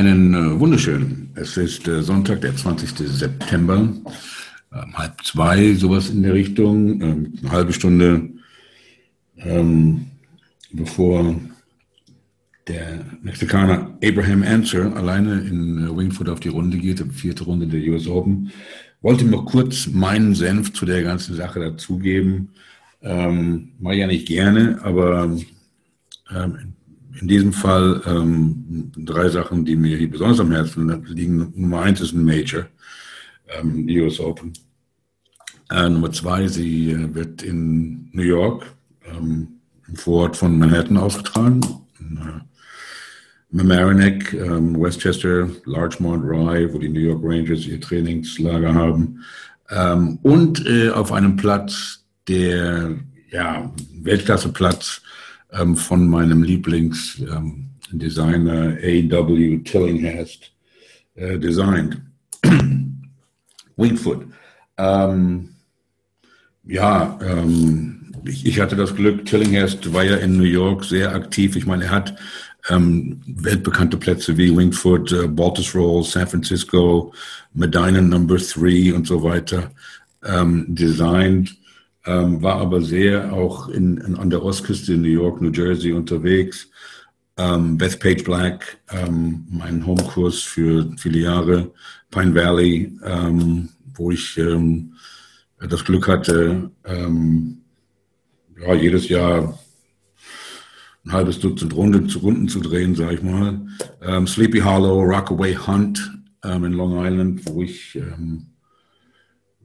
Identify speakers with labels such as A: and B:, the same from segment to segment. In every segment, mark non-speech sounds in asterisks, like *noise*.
A: Einen äh, wunderschönen. Es ist äh, Sonntag, der 20. September, ähm, halb zwei, sowas in der Richtung, ähm, eine halbe Stunde ähm, bevor der Mexikaner Abraham Answer alleine in äh, Wingfoot auf die Runde geht, die vierte Runde der US Open. Wollte noch kurz meinen Senf zu der ganzen Sache dazugeben. Ähm, Mache ja nicht gerne, aber ähm, in diesem Fall ähm, drei Sachen, die mir hier besonders am Herzen liegen. Nummer eins ist ein Major, ähm, die US Open. Äh, Nummer zwei, sie äh, wird in New York, ähm, im Vorort von Manhattan ausgetragen. Äh, Mamaroneck, ähm, Westchester, Larchmont, Rye, wo die New York Rangers ihr Trainingslager haben. Ähm, und äh, auf einem Platz, der ja, Weltklasseplatz, ähm, von meinem Lieblingsdesigner ähm, A.W. Tillinghast äh, designt. *clears throat* Wingfoot. Ähm, ja, ähm, ich, ich, hatte das Glück, Tillinghast war ja in New York sehr aktiv. Ich meine, er hat ähm, weltbekannte Plätze wie Wingfoot, äh, Baltusrol, San Francisco, Medina Number 3 und so weiter ähm, designt ähm, war aber sehr auch in, in, an der Ostküste in New York, New Jersey unterwegs. Ähm, Beth Page Black, ähm, mein Homekurs für viele Jahre, Pine Valley, ähm, wo ich ähm, das Glück hatte, ähm, ja, jedes Jahr ein halbes Dutzend Runden zu, Runden zu drehen, sage ich mal. Sleepy Hollow, Rockaway Hunt in Long Island, wo ich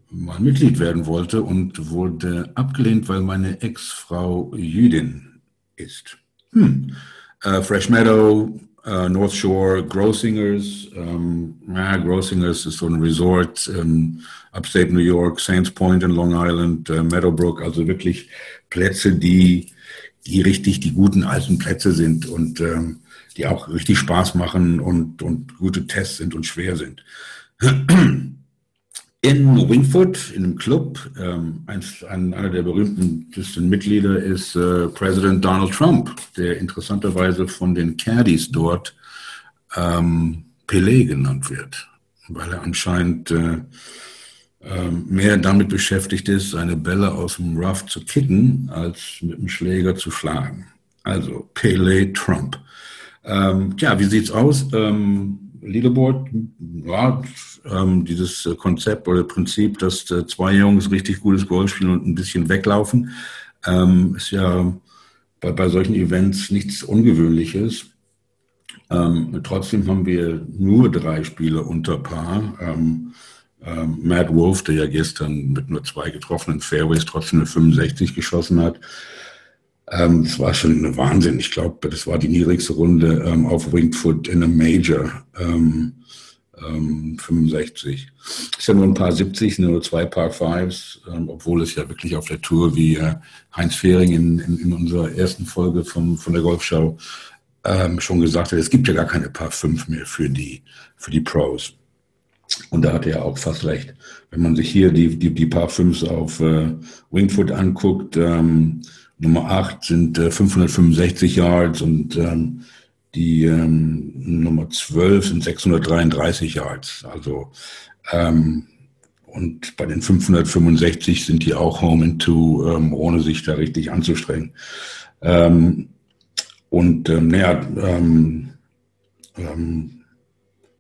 A: mal Mitglied werden wollte und wurde abgelehnt, weil meine Ex-Frau Jüdin ist. Hm. Äh, Fresh Meadow, äh, North Shore, Grosingers. Ähm, ja, Grosingers ist so ein Resort, ähm, Upstate New York, Saints Point in Long Island, äh, Meadowbrook, also wirklich Plätze, die, die richtig die guten alten Plätze sind und ähm, die auch richtig Spaß machen und, und gute Tests sind und schwer sind. In Wingfoot, in einem Club, ähm, ein, ein, einer der berühmtesten Mitglieder ist äh, Präsident Donald Trump, der interessanterweise von den Caddies dort ähm, Pelé genannt wird, weil er anscheinend äh, äh, mehr damit beschäftigt ist, seine Bälle aus dem Rough zu kicken, als mit dem Schläger zu schlagen. Also Pelé Trump. Ähm, tja, wie sieht's aus? Ähm, Leaderboard, ja, ähm, dieses äh, Konzept oder Prinzip, dass äh, zwei Jungs richtig gutes Golf spielen und ein bisschen weglaufen, ähm, ist ja bei, bei solchen Events nichts Ungewöhnliches. Ähm, trotzdem haben wir nur drei Spiele unter Paar. Ähm, ähm, Matt Wolf, der ja gestern mit nur zwei getroffenen Fairways trotzdem eine 65 geschossen hat, ähm, das war schon eine Wahnsinn. Ich glaube, das war die niedrigste Runde ähm, auf Wingfoot in einem Major. Ähm, 65. Ähm, ist ja nur ein paar 70, nur zwei Par Fives, ähm, obwohl es ja wirklich auf der Tour, wie äh, Heinz Fehring in, in, in, unserer ersten Folge vom, von der Golfschau ähm, schon gesagt hat, es gibt ja gar keine Par 5 mehr für die, für die Pros. Und da hat er auch fast recht. Wenn man sich hier die, die, die Par 5s auf äh, Wingfoot anguckt, ähm, Nummer 8 sind äh, 565 Yards und ähm, die ähm, Nummer 12 sind 633 Yards. Also ähm, und bei den 565 sind die auch Home into, ähm, ohne sich da richtig anzustrengen. Ähm, und ähm, naja, ähm, ähm,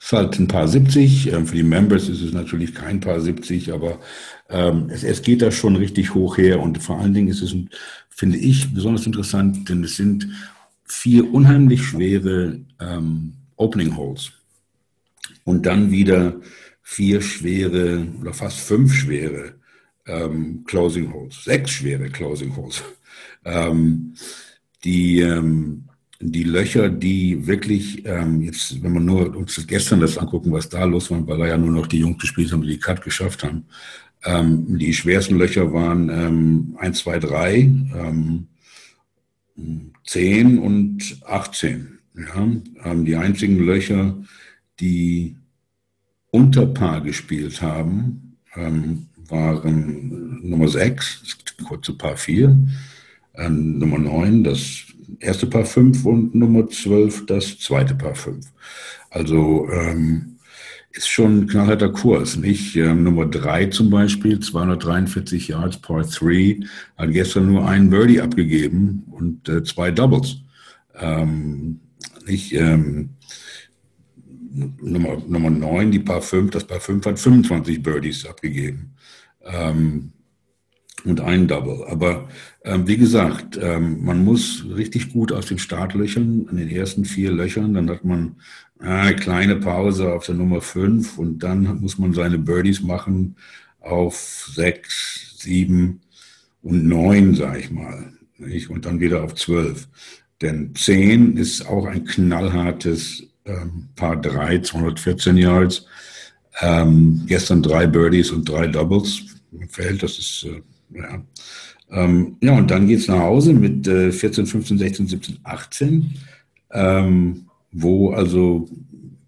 A: ist halt ein paar 70. Ähm, für die Members ist es natürlich kein paar 70, aber ähm, es, es geht da schon richtig hoch her. Und vor allen Dingen ist es, finde ich, besonders interessant, denn es sind vier unheimlich schwere ähm, Opening Holes und dann wieder vier schwere oder fast fünf schwere ähm, Closing Holes, sechs schwere Closing Holes. Ähm, die, ähm, die Löcher, die wirklich, ähm, jetzt, wenn man nur uns gestern das angucken, was da los war, weil da ja nur noch die Jungs gespielt haben, die die Cut geschafft haben. Ähm, die schwersten Löcher waren ähm, 1, 2, 3. Ähm, 10 und 18. Ja, haben die einzigen Löcher, die unter Paar gespielt haben, ähm, waren Nummer 6, das kurze Paar 4, äh, Nummer 9, das erste Paar 5 und Nummer 12, das zweite Paar 5. Also ähm, ist schon ein knallharter Kurs, nicht? Ähm, Nummer drei zum Beispiel, 243 Yards, Par 3, hat gestern nur einen Birdie abgegeben und äh, zwei Doubles. Ähm, nicht? Ähm, Nummer, Nummer 9, die Paar 5, das Paar 5 hat 25 Birdies abgegeben. Ähm, und ein Double. Aber ähm, wie gesagt, ähm, man muss richtig gut aus den Startlöchern, an den ersten vier Löchern, dann hat man eine kleine Pause auf der Nummer 5 und dann muss man seine Birdies machen auf 6, 7 und 9, sag ich mal. Nicht? Und dann wieder auf 12. Denn 10 ist auch ein knallhartes ähm, Paar 3, 214 Yards. Ähm, gestern drei Birdies und drei Doubles. Feld, das ist äh, ja. Ähm, ja, und dann geht es nach Hause mit äh, 14, 15, 16, 17, 18, ähm, wo also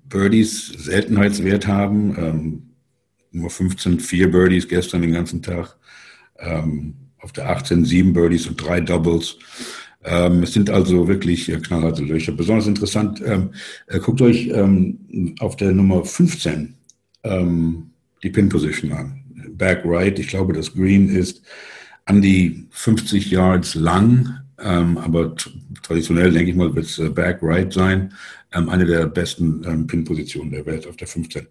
A: Birdies Seltenheitswert haben. Ähm, nur 15, vier Birdies gestern den ganzen Tag. Ähm, auf der 18 sieben Birdies und drei Doubles. Ähm, es sind also wirklich äh, knallharte Löcher. Besonders interessant, ähm, äh, guckt euch ähm, auf der Nummer 15 ähm, die Pin-Position an. Back right. Ich glaube, das Green ist an die 50 Yards lang, ähm, aber traditionell denke ich mal, wird es äh, Back right sein. Ähm, eine der besten ähm, Pin-Positionen der Welt auf der 15.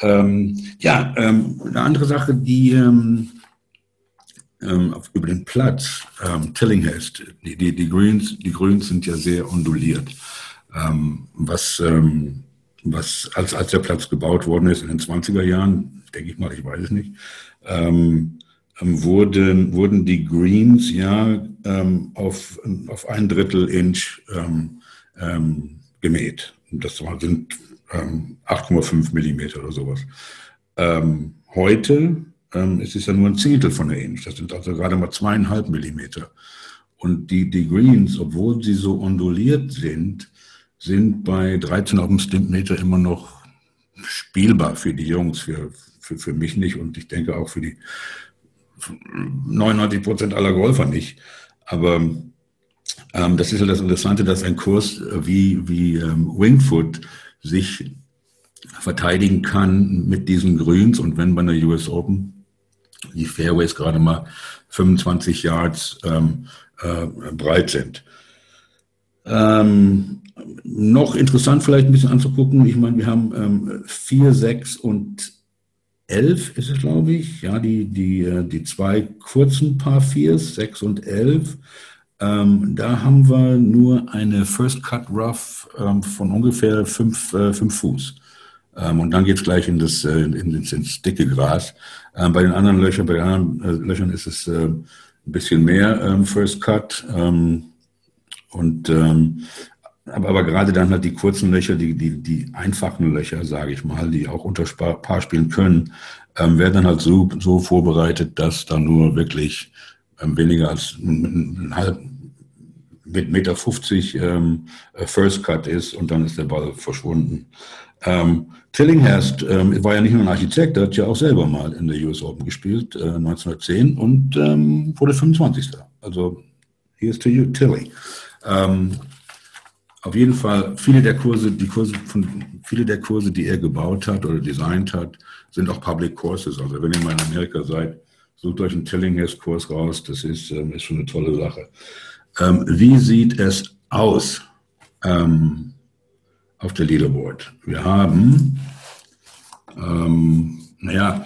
A: Ähm, ja, ähm, eine andere Sache, die ähm, auf, über den Platz Tillinghast, die, die, die, Greens, die Grüns sind ja sehr onduliert. was was als, als der Platz gebaut worden ist in den 20er Jahren, denke ich mal, ich weiß es nicht, ähm, ähm, wurden, wurden die Greens ja ähm, auf, auf ein Drittel Inch ähm, ähm gemäht. Das sind 8,5 ähm, Millimeter oder sowas. heute ist es ja nur ein Zehntel von der Inch. Das sind also gerade mal zweieinhalb Millimeter. Und die, die Greens, obwohl sie so onduliert sind, sind bei 13 auf dem Stimpmeter immer noch spielbar für die Jungs, für, für, für mich nicht und ich denke auch für die 99 Prozent aller Golfer nicht. Aber ähm, das ist ja das Interessante, dass ein Kurs wie, wie ähm, Wingfoot sich verteidigen kann mit diesen Grüns und wenn bei der US Open die Fairways gerade mal 25 Yards ähm, äh, breit sind. Ähm, noch interessant vielleicht ein bisschen anzugucken, ich meine, wir haben ähm, 4, 6 und 11 ist es, glaube ich. Ja, die, die, äh, die zwei kurzen Paar Viers, 6 und 11. Ähm, da haben wir nur eine First Cut Rough ähm, von ungefähr 5 äh, Fuß. Ähm, und dann geht es gleich in das, äh, in, ins, ins dicke Gras. Ähm, bei den anderen Löchern, bei den anderen äh, Löchern ist es äh, ein bisschen mehr ähm, First Cut. Ähm, und aber, aber gerade dann halt die kurzen Löcher, die, die, die einfachen Löcher, sage ich mal, die auch unter Paar spielen können, ähm, werden dann halt so, so vorbereitet, dass da nur wirklich ähm, weniger als ein halb mit Meter 50 ähm, äh, First Cut ist und dann ist der Ball verschwunden. Ähm, Tillinghast ähm, war ja nicht nur ein Architekt, der hat ja auch selber mal in der US Open gespielt, äh, 1910 und ähm, wurde 25. Also hier ist Tilly. Ähm, auf jeden Fall, viele der Kurse, die Kurse von, viele der Kurse, die er gebaut hat oder designt hat, sind auch Public Courses. Also wenn ihr mal in Amerika seid, sucht euch einen Tillinghast-Kurs raus. Das ist, ähm, ist schon eine tolle Sache. Ähm, wie sieht es aus ähm, auf der Leaderboard? Wir haben, ähm, naja,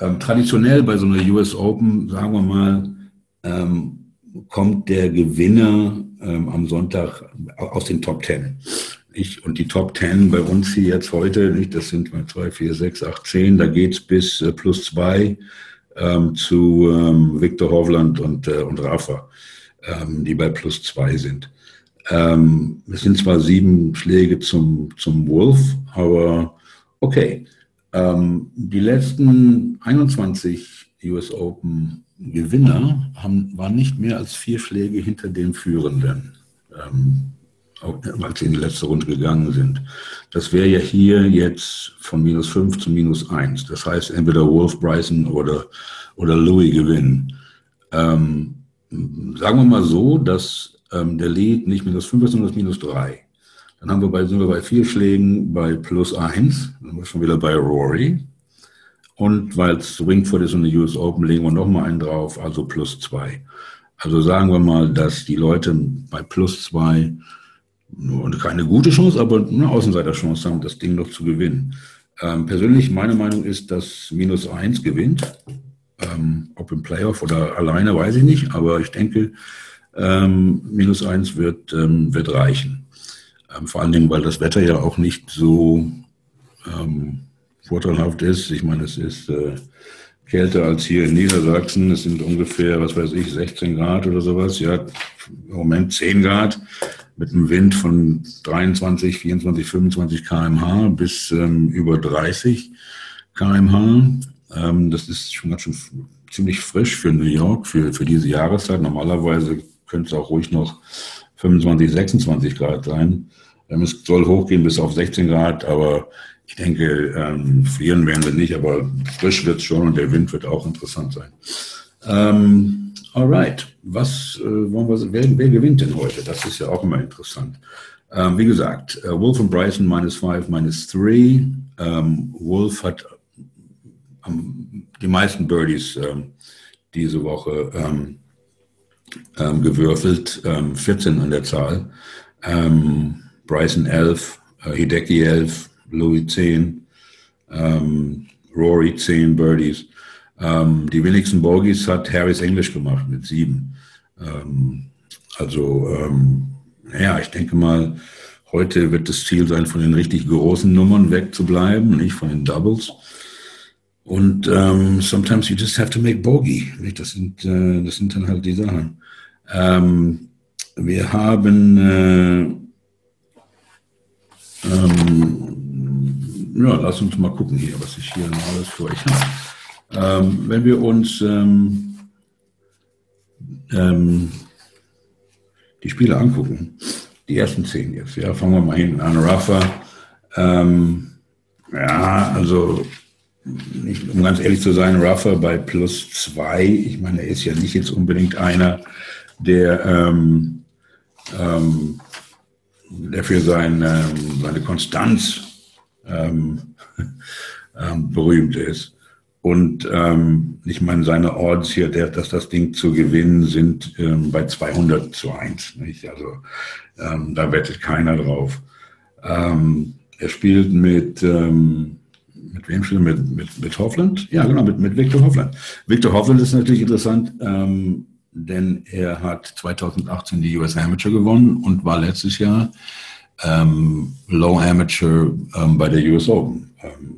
A: ähm, traditionell bei so einer US Open, sagen wir mal, ähm, kommt der Gewinner ähm, am Sonntag aus den Top Ten. Ich, und die Top Ten bei uns hier jetzt heute, nicht, das sind mal zwei, vier, sechs, acht, zehn, da geht's bis äh, plus zwei ähm, zu ähm, Viktor Hovland und, äh, und Rafa, ähm, die bei plus zwei sind. Ähm, es sind zwar sieben Schläge zum, zum Wolf, aber okay. Ähm, die letzten 21 US Open Gewinner haben, waren nicht mehr als vier Schläge hinter dem Führenden, ähm, als sie in die letzte Runde gegangen sind. Das wäre ja hier jetzt von minus fünf zu minus eins. Das heißt, entweder Wolf, Bryson oder, oder Louis gewinnen. Ähm, sagen wir mal so, dass ähm, der Lead nicht minus fünf ist, sondern minus drei. Dann haben wir bei, sind wir bei vier Schlägen bei plus eins. Dann sind wir schon wieder bei Rory. Und weil es Wingfoot ist und die US Open, legen wir nochmal einen drauf, also plus zwei. Also sagen wir mal, dass die Leute bei plus zwei nur keine gute Chance, aber eine Außenseiterchance haben, das Ding noch zu gewinnen. Ähm, persönlich, meine Meinung ist, dass minus eins gewinnt. Ähm, ob im Playoff oder alleine, weiß ich nicht, aber ich denke, ähm, minus eins wird, ähm, wird reichen. Ähm, vor allen Dingen, weil das Wetter ja auch nicht so ähm, vorteilhaft ist. Ich meine, es ist äh, kälter als hier in Niedersachsen. Es sind ungefähr, was weiß ich, 16 Grad oder sowas. Ja, im Moment 10 Grad mit einem Wind von 23, 24, 25 kmh bis ähm, über 30 kmh. Ähm, das ist schon ganz schön ziemlich frisch für New York, für, für diese Jahreszeit. Normalerweise könnte es auch ruhig noch 25, 26 Grad sein. Ähm, es soll hochgehen bis auf 16 Grad, aber ich denke, ähm, frieren werden wir nicht, aber frisch wird es schon und der Wind wird auch interessant sein. Ähm, alright, was äh, wollen wir, wer, wer gewinnt denn heute? Das ist ja auch immer interessant. Ähm, wie gesagt, äh, Wolf und Bryson minus 5, minus 3. Ähm, Wolf hat ähm, die meisten Birdies ähm, diese Woche ähm, ähm, gewürfelt, 14 an der Zahl. Bryson 11, äh, Hideki 11, Louis 10, ähm, Rory 10 Birdies. Ähm, die wenigsten Bogies hat Harris English gemacht mit sieben. Ähm, also, ähm, ja, ich denke mal, heute wird das Ziel sein, von den richtig großen Nummern wegzubleiben, nicht von den Doubles. Und ähm, sometimes you just have to make bogey. Das, sind, äh, das sind dann halt die Sachen. Ähm, wir haben äh, ähm, ja, lass uns mal gucken hier, was ich hier noch alles für euch habe. Ähm, wenn wir uns ähm, ähm, die Spiele angucken, die ersten zehn jetzt, ja, fangen wir mal hinten an. Rafa, ähm, ja, also nicht, um ganz ehrlich zu sein, Rafa bei plus zwei, ich meine, er ist ja nicht jetzt unbedingt einer, der, ähm, ähm, der für sein, ähm, seine Konstanz ähm, *laughs* ähm, berühmt ist. Und ähm, ich meine, seine Odds hier, der, dass das Ding zu gewinnen, sind ähm, bei 200 zu 1. Nicht? Also ähm, da wettet keiner drauf. Ähm, er spielt mit, ähm, mit wem spielt er? Mit, mit, mit Hoffland? Ja, genau, mit, mit Victor Hoffland. Victor Hoffland ist natürlich interessant, ähm, denn er hat 2018 die US Amateur gewonnen und war letztes Jahr ähm, Low Amateur ähm, bei der US Open. Ähm,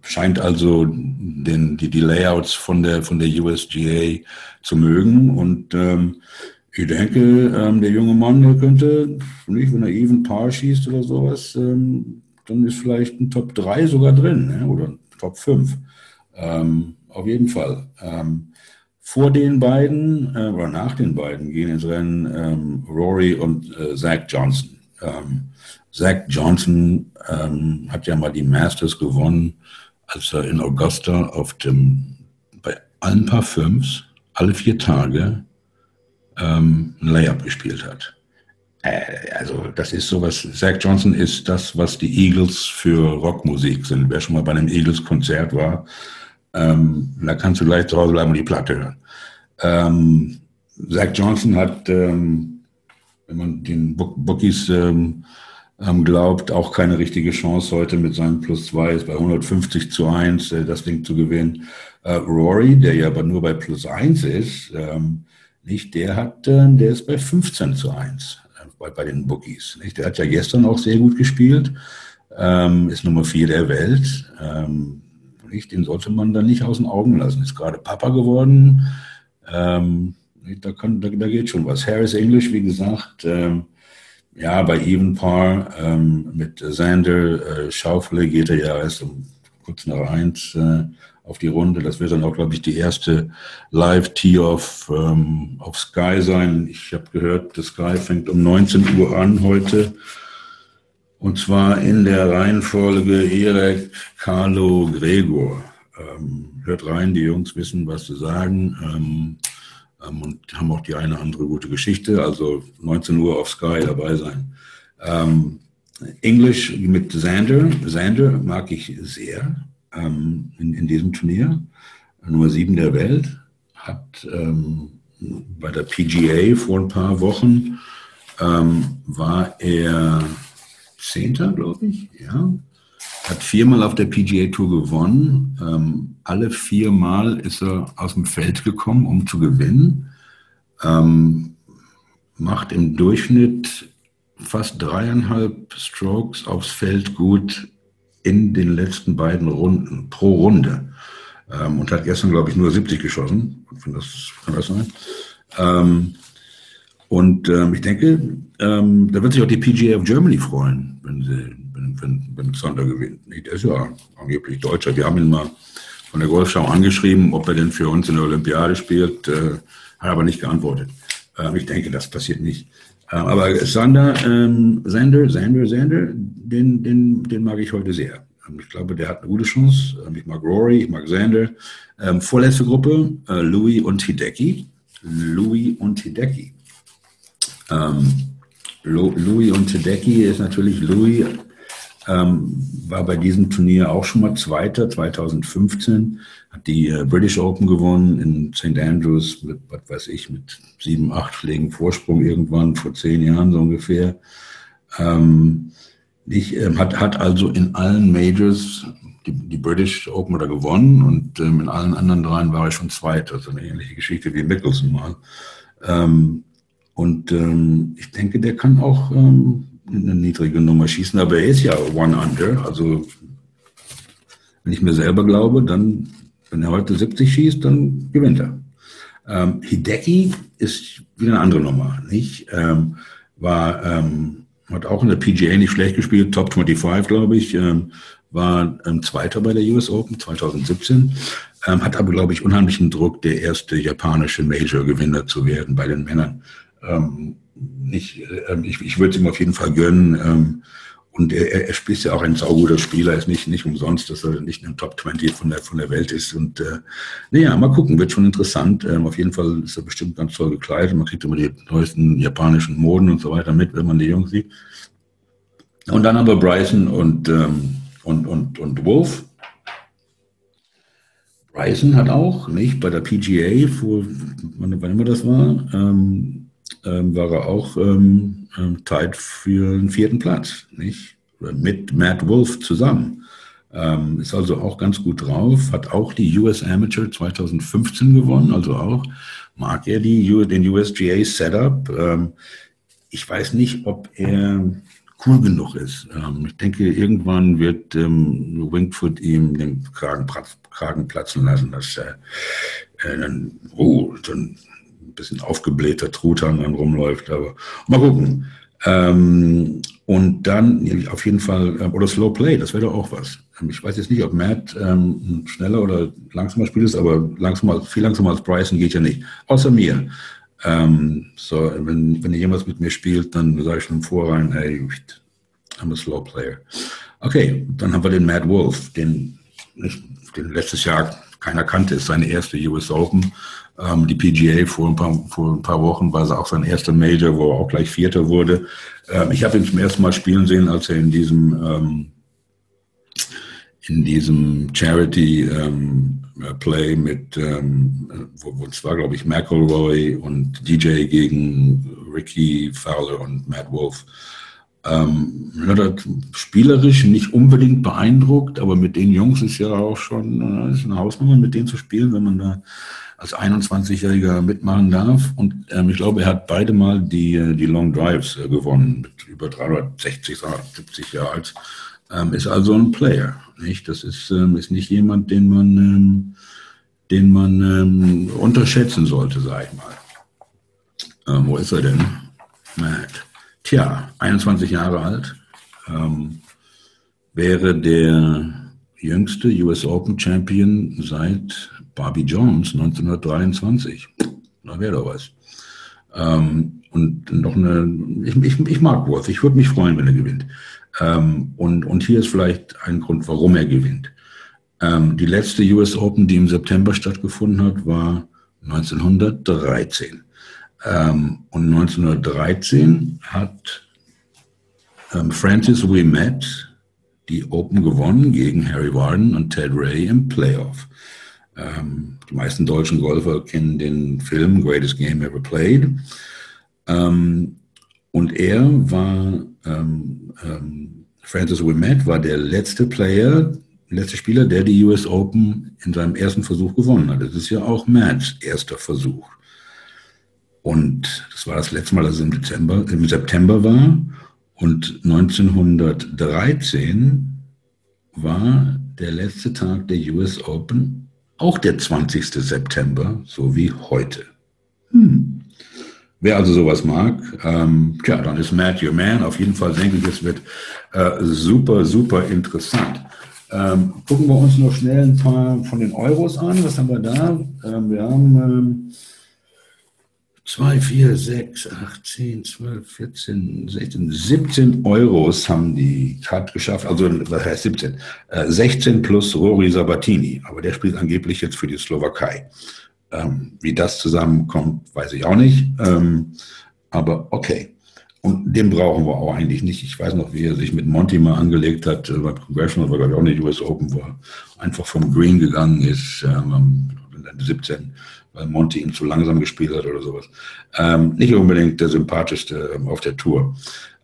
A: scheint also den, die, die Layouts von der, von der USGA zu mögen und ähm, ich denke, ähm, der junge Mann, der könnte, nicht, wenn er even Par schießt oder sowas, ähm, dann ist vielleicht ein Top 3 sogar drin ne? oder Top 5. Ähm, auf jeden Fall. Vor den beiden äh, oder nach den beiden gehen ins Rennen ähm, Rory und äh, Zach Johnson. Ähm, Zach Johnson ähm, hat ja mal die Masters gewonnen, als er in Augusta auf dem, bei allen Paar Fünfs, alle vier Tage, ähm, ein Layup gespielt hat. Äh, also das ist sowas, Zach Johnson ist das, was die Eagles für Rockmusik sind. Wer schon mal bei einem Eagles-Konzert war, ähm, da kannst du gleich zu Hause bleiben und die Platte hören. Ähm, Zach Johnson hat ähm, wenn man den Bookies ähm, ähm, glaubt, auch keine richtige Chance heute mit seinem Plus 2 ist bei 150 zu 1 äh, das Ding zu gewinnen. Äh, Rory, der ja aber nur bei Plus 1 ist, ähm, nicht, der hat, äh, der ist bei 15 zu 1 äh, bei, bei den Bookies. Nicht? Der hat ja gestern auch sehr gut gespielt, ist Nummer 4 der Welt. Ähm, nicht? Den sollte man dann nicht aus den Augen lassen. Ist gerade Papa geworden. Ähm, da, kann, da, da geht schon was. Harris English, wie gesagt, ähm, ja, bei Even Par ähm, mit Sander äh, Schaufele geht er ja erst um kurz nach eins äh, auf die Runde. Das wird dann auch, glaube ich, die erste Live-Tee-Off ähm, auf Sky sein. Ich habe gehört, das Sky fängt um 19 Uhr an heute. Und zwar in der Reihenfolge Erik, Carlo, Gregor. Ähm, hört rein, die Jungs wissen, was zu sagen. Ähm, ähm, und haben auch die eine andere gute Geschichte. Also 19 Uhr auf Sky dabei sein. Ähm, Englisch mit Xander. Xander mag ich sehr ähm, in, in diesem Turnier. Nummer 7 der Welt. Hat bei der PGA vor ein paar Wochen war er Zehnter, glaube ich. Ja. Hat viermal auf der PGA Tour gewonnen. Ähm, alle viermal ist er aus dem Feld gekommen, um zu gewinnen. Ähm, macht im Durchschnitt fast dreieinhalb Strokes aufs Feld gut in den letzten beiden Runden pro Runde. Ähm, und hat gestern, glaube ich, nur 70 geschossen. Kann das, kann das sein? Ähm, und ähm, ich denke, ähm, da wird sich auch die PGA of Germany freuen, wenn, sie, wenn, wenn, wenn Sander gewinnt. Der ist ja angeblich Deutscher. Wir haben ihn mal von der Golfschau angeschrieben, ob er denn für uns in der Olympiade spielt. Äh, hat aber nicht geantwortet. Äh, ich denke, das passiert nicht. Äh, aber Sander, ähm, Sander, Sander, Sander, den, den, den mag ich heute sehr. Ähm, ich glaube, der hat eine gute Chance. Ähm, ich mag Rory, ich mag Sander. Ähm, vorletzte Gruppe, äh, Louis und Hideki. Louis und Hideki. Ähm, Louis und Hideki ist natürlich Louis ähm, war bei diesem Turnier auch schon mal Zweiter, 2015, hat die äh, British Open gewonnen in St. Andrews mit, was weiß ich, mit sieben, acht Schlägen Vorsprung irgendwann, vor zehn Jahren so ungefähr. Ähm, ich, ähm, hat, hat also in allen Majors die, die British Open oder gewonnen und ähm, in allen anderen dreien war er schon Zweiter. Also eine ähnliche Geschichte wie Mickelson mal. Ähm, und ähm, ich denke, der kann auch ähm, eine niedrige Nummer schießen, aber er ist ja One Under. Also wenn ich mir selber glaube, dann, wenn er heute 70 schießt, dann gewinnt er. Ähm, Hideki ist wieder eine andere Nummer, nicht? Ähm, war, ähm, hat auch in der PGA nicht schlecht gespielt, Top 25, glaube ich, ähm, war ähm, Zweiter bei der US Open 2017, ähm, hat aber, glaube ich, unheimlichen Druck, der erste japanische Major-Gewinner zu werden bei den Männern. Ähm, nicht, äh, ich, ich würde es ihm auf jeden Fall gönnen. Ähm, und er, er spielt ja auch ein sauguter Spieler, ist nicht, nicht umsonst, dass er nicht im Top 20 von der, von der Welt ist. Und äh, naja, mal gucken, wird schon interessant. Ähm, auf jeden Fall ist er bestimmt ganz toll gekleidet. Man kriegt immer die neuesten japanischen Moden und so weiter mit, wenn man die Jungs sieht. Und dann haben wir Bryson und, ähm, und, und, und Wolf. Bryson hat auch, nicht, bei der PGA, vor, wann, wann immer das war, ähm, ähm, war er auch ähm, ähm, tight für den vierten Platz, nicht? Mit Matt Wolf zusammen. Ähm, ist also auch ganz gut drauf, hat auch die US Amateur 2015 gewonnen, also auch mag er die, den USGA Setup. Ähm, ich weiß nicht, ob er cool genug ist. Ähm, ich denke, irgendwann wird ähm, Wingfoot ihm den Kragen, Kragen platzen lassen, dass er äh, dann, oh, dann bisschen aufgeblähter Truthahn dann rumläuft. Aber mal gucken. Ähm, und dann auf jeden Fall, äh, oder Slow Play, das wäre doch auch was. Ähm, ich weiß jetzt nicht, ob Matt ähm, schneller oder langsamer spielt ist, aber langsamer, viel langsamer als Bryson geht ja nicht. Außer mir. Ähm, so, wenn, wenn jemand mit mir spielt, dann sage ich schon im Vorrein, hey, I'm a slow player. Okay, dann haben wir den Matt Wolf, den, den letztes Jahr keiner kannte, ist seine erste US Open. Ähm, die PGA vor ein, paar, vor ein paar Wochen war es auch sein erster Major, wo er auch gleich Vierter wurde. Ähm, ich habe ihn zum ersten Mal spielen sehen, als er in diesem ähm, in diesem Charity ähm, Play mit, ähm, wo, wo es war, glaube ich, McElroy und DJ gegen Ricky Fowler und Matt Wolf. Ähm, hat spielerisch nicht unbedingt beeindruckt, aber mit den Jungs ist ja auch schon äh, ist eine Hausnummer, mit denen zu spielen, wenn man da als 21-Jähriger mitmachen darf. Und ähm, ich glaube, er hat beide Mal die, äh, die Long Drives äh, gewonnen, mit über 360, 370 Jahre alt. Ähm, ist also ein Player. Nicht? Das ist, ähm, ist nicht jemand, den man, ähm, den man ähm, unterschätzen sollte, sag ich mal. Ähm, wo ist er denn? Matt. Tja, 21 Jahre alt. Ähm, wäre der jüngste US Open Champion seit Barbie Jones 1923. Da wäre doch was. Ähm, und noch eine, ich, ich, ich mag Worth, ich würde mich freuen, wenn er gewinnt. Ähm, und, und hier ist vielleicht ein Grund, warum er gewinnt. Ähm, die letzte US Open, die im September stattgefunden hat, war 1913. Ähm, und 1913 hat ähm, Francis We Met die Open gewonnen gegen Harry Warden und Ted Ray im Playoff. Ähm, die meisten deutschen Golfer kennen den Film Greatest Game Ever Played. Ähm, und er war, ähm, ähm, Francis Wimet war der letzte Player, letzte Spieler, der die US Open in seinem ersten Versuch gewonnen hat. Das ist ja auch Matts erster Versuch. Und das war das letzte Mal, dass es im, Dezember, im September war. Und 1913 war der letzte Tag der US Open auch der 20. September, so wie heute. Hm. Wer also sowas mag, ähm, tja, dann ist Matt your man. Auf jeden Fall denke ich, es wird äh, super, super interessant. Ähm, gucken wir uns noch schnell ein paar von den Euros an. Was haben wir da? Ähm, wir haben ähm, 2, 4, 6, 8, 10, 12, 14, 16, 17 Euros haben die Cut geschafft. Also, was heißt 17? Äh, 16 plus Rory Sabatini. Aber der spielt angeblich jetzt für die Slowakei. Ähm, wie das zusammenkommt, weiß ich auch nicht. Ähm, aber okay. Und den brauchen wir auch eigentlich nicht. Ich weiß noch, wie er sich mit Monty mal angelegt hat. Äh, beim Congressional war, glaube ich, auch nicht US Open, wo er einfach vom Green gegangen ist. Ähm, 17 weil Monty ihn zu langsam gespielt hat oder sowas. Ähm, nicht unbedingt der sympathischste ähm, auf der Tour.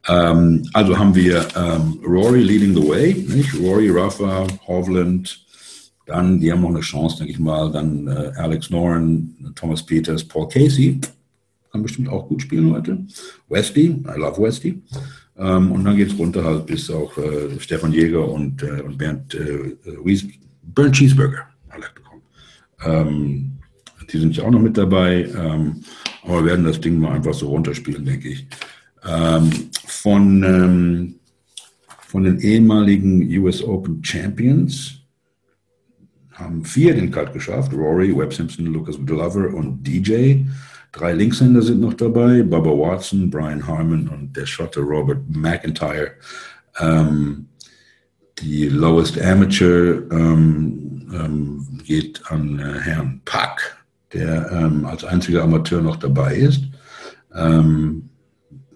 A: Ähm, also haben wir ähm, Rory leading the way, nicht? Rory, Rafa, Hovland, dann, die haben noch eine Chance, denke ich mal, dann äh, Alex Noren, Thomas Peters, Paul Casey, kann bestimmt auch gut spielen heute. Westy, I love Westy. Ähm, und dann geht es runter halt bis auch äh, Stefan Jäger und, äh, und Bernd äh, Wies Bernd Cheeseburger. Ähm, die sind ja auch noch mit dabei. Ähm, aber wir werden das Ding mal einfach so runterspielen, denke ich. Ähm, von, ähm, von den ehemaligen US Open Champions haben vier den Cut geschafft. Rory, Webb Simpson, Lucas Glover und DJ. Drei Linkshänder sind noch dabei. Bubba Watson, Brian Harmon und der Schotte Robert McIntyre. Ähm, die Lowest Amateur ähm, ähm, geht an äh, Herrn Pack der ähm, als einziger Amateur noch dabei ist. Ähm,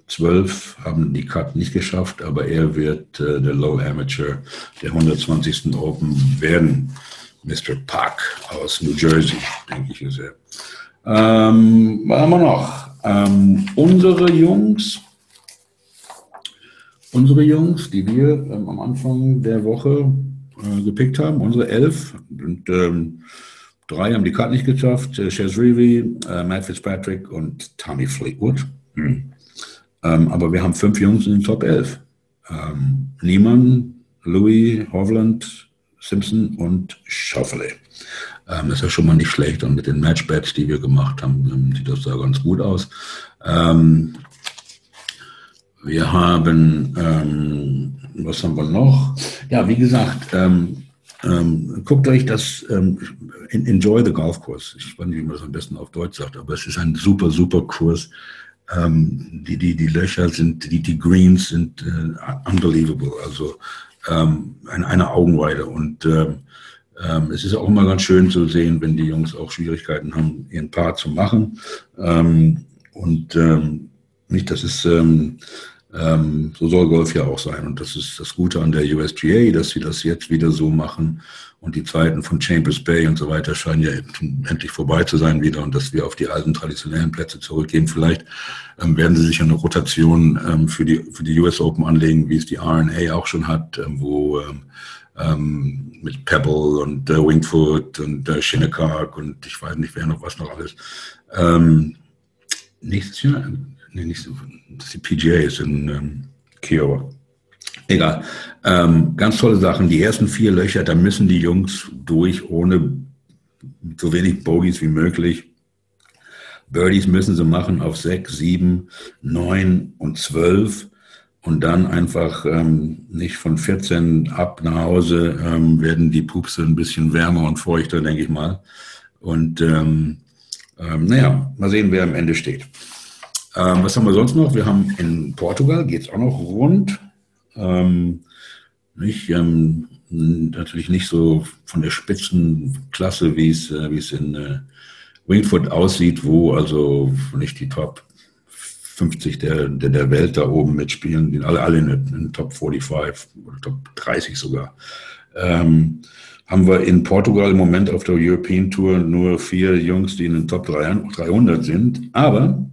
A: zwölf haben die Cut nicht geschafft, aber er wird äh, der Low Amateur der 120. Open werden. Mr. Park aus New Jersey, denke ich, er. Ähm, was haben wir noch? Ähm, unsere Jungs, unsere Jungs, die wir ähm, am Anfang der Woche äh, gepickt haben, unsere elf, und ähm, Drei haben die Karte nicht geschafft. Äh, Chaz Reevy, äh, Matt Fitzpatrick und Tommy Fleetwood. Hm. Ähm, aber wir haben fünf Jungs in den Top 11. Ähm, Niemann, Louis, Hovland, Simpson und Schauffele. Ähm, das ist ja schon mal nicht schlecht. Und mit den Matchbats, die wir gemacht haben, ähm, sieht das da ganz gut aus. Ähm, wir haben, ähm, was haben wir noch? Ja, wie gesagt, ähm, ähm, guckt euch das, ähm, enjoy the Golf Course. Ich weiß nicht, wie man das am besten auf Deutsch sagt, aber es ist ein super, super Kurs. Ähm, die, die, die Löcher sind, die, die Greens sind äh, unbelievable. Also ähm, eine, eine Augenweide. Und ähm, ähm, es ist auch immer ganz schön zu sehen, wenn die Jungs auch Schwierigkeiten haben, ihren Paar zu machen. Und nicht, das ist ähm, so soll Golf ja auch sein. Und das ist das Gute an der USGA, dass sie das jetzt wieder so machen. Und die Zeiten von Chambers Bay und so weiter scheinen ja endlich vorbei zu sein wieder und dass wir auf die alten traditionellen Plätze zurückgehen. Vielleicht ähm, werden sie sich eine Rotation ähm, für, die, für die US Open anlegen, wie es die RNA auch schon hat, ähm, wo ähm, ähm, mit Pebble und äh, Wingfoot und äh, Shinnecock und ich weiß nicht, wer noch was noch alles. Nächstes Jahr, nee, nicht so, das ist die PGA ist in ähm, Kiowa. Egal. Ähm, ganz tolle Sachen. Die ersten vier Löcher, da müssen die Jungs durch, ohne so wenig Bogies wie möglich. Birdies müssen sie machen auf sechs, sieben, neun und zwölf und dann einfach ähm, nicht von 14 ab nach Hause ähm, werden die Pupse ein bisschen wärmer und feuchter, denke ich mal. Und ähm, ähm, naja, mal sehen, wer am Ende steht. Ähm, was haben wir sonst noch? Wir haben in Portugal, geht es auch noch rund. Ähm, nicht, ähm, natürlich nicht so von der Spitzenklasse, wie es, äh, wie es in äh, Wingfoot aussieht, wo also nicht die Top 50 der, der, der Welt da oben mitspielen, die alle, alle in den Top 45 oder Top 30 sogar. Ähm, haben wir in Portugal im Moment auf der European Tour nur vier Jungs, die in den Top 300 sind, aber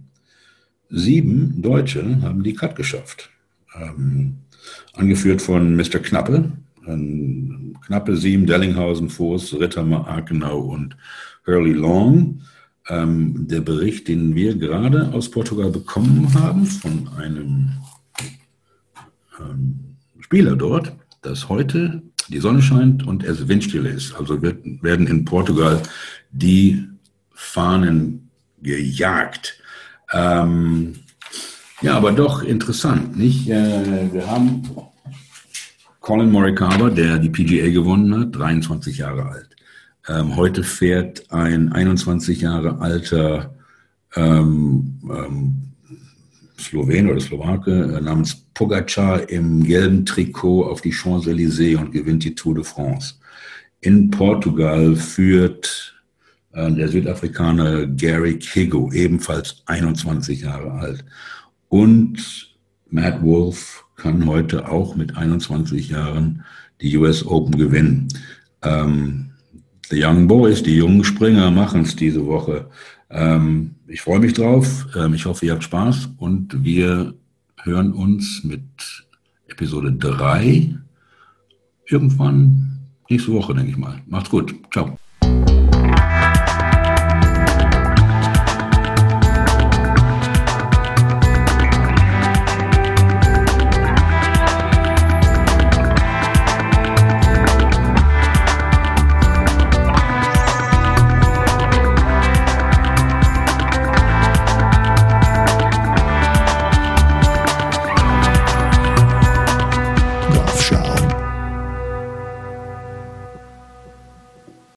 A: sieben Deutsche haben die Cut geschafft. Ähm, angeführt von Mr. Knappe, ähm, Knappe, Sieben, Dellinghausen, Voß, Rittermer, Akenau und Hurley Long. Ähm, der Bericht, den wir gerade aus Portugal bekommen haben von einem ähm, Spieler dort, dass heute die Sonne scheint und es windstill ist. Also wird, werden in Portugal die Fahnen gejagt. Ähm, ja, aber doch interessant, nicht? Äh, wir haben Colin Morikawa, der die PGA gewonnen hat, 23 Jahre alt. Ähm, heute fährt ein 21 Jahre alter ähm, ähm, Slowen oder Slowake äh, namens Pogacar im gelben Trikot auf die Champs-Élysées und gewinnt die Tour de France. In Portugal führt der Südafrikaner Gary Kigo, ebenfalls 21 Jahre alt. Und Matt Wolf kann heute auch mit 21 Jahren die US Open gewinnen. Ähm, The Young Boys, die jungen Springer machen es diese Woche. Ähm, ich freue mich drauf. Ähm, ich hoffe, ihr habt Spaß und wir hören uns mit Episode 3 irgendwann nächste Woche, denke ich mal. Macht's gut. Ciao.